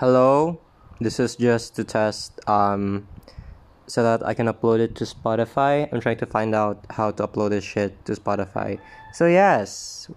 Hello, this is just to test um so that I can upload it to Spotify. I'm trying to find out how to upload this shit to Spotify. So yes,